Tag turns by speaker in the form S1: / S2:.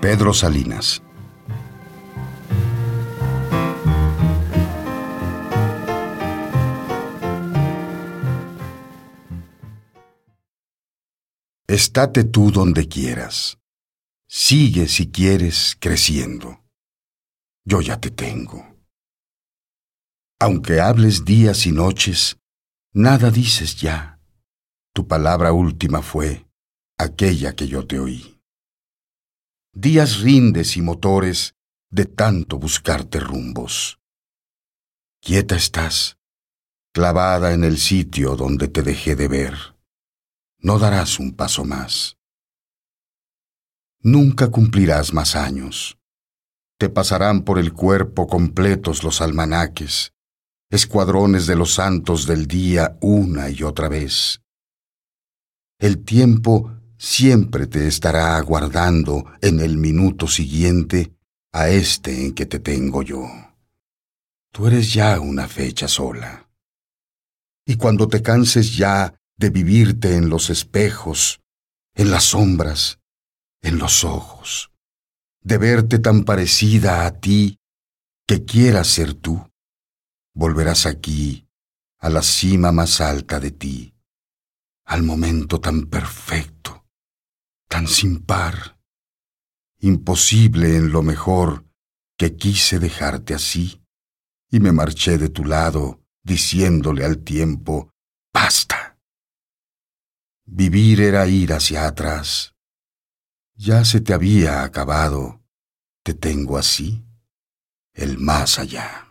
S1: Pedro Salinas. Estate tú donde quieras. Sigue si quieres creciendo. Yo ya te tengo. Aunque hables días y noches, nada dices ya. Tu palabra última fue aquella que yo te oí. Días rindes y motores de tanto buscarte rumbos. Quieta estás, clavada en el sitio donde te dejé de ver. No darás un paso más. Nunca cumplirás más años. Te pasarán por el cuerpo completos los almanaques, escuadrones de los santos del día una y otra vez. El tiempo siempre te estará aguardando en el minuto siguiente a este en que te tengo yo. Tú eres ya una fecha sola. Y cuando te canses ya de vivirte en los espejos, en las sombras, en los ojos, de verte tan parecida a ti que quieras ser tú, volverás aquí a la cima más alta de ti, al momento tan perfecto, tan sin par, imposible en lo mejor que quise dejarte así, y me marché de tu lado diciéndole al tiempo, basta. Vivir era ir hacia atrás. Ya se te había acabado, te tengo así, el más allá.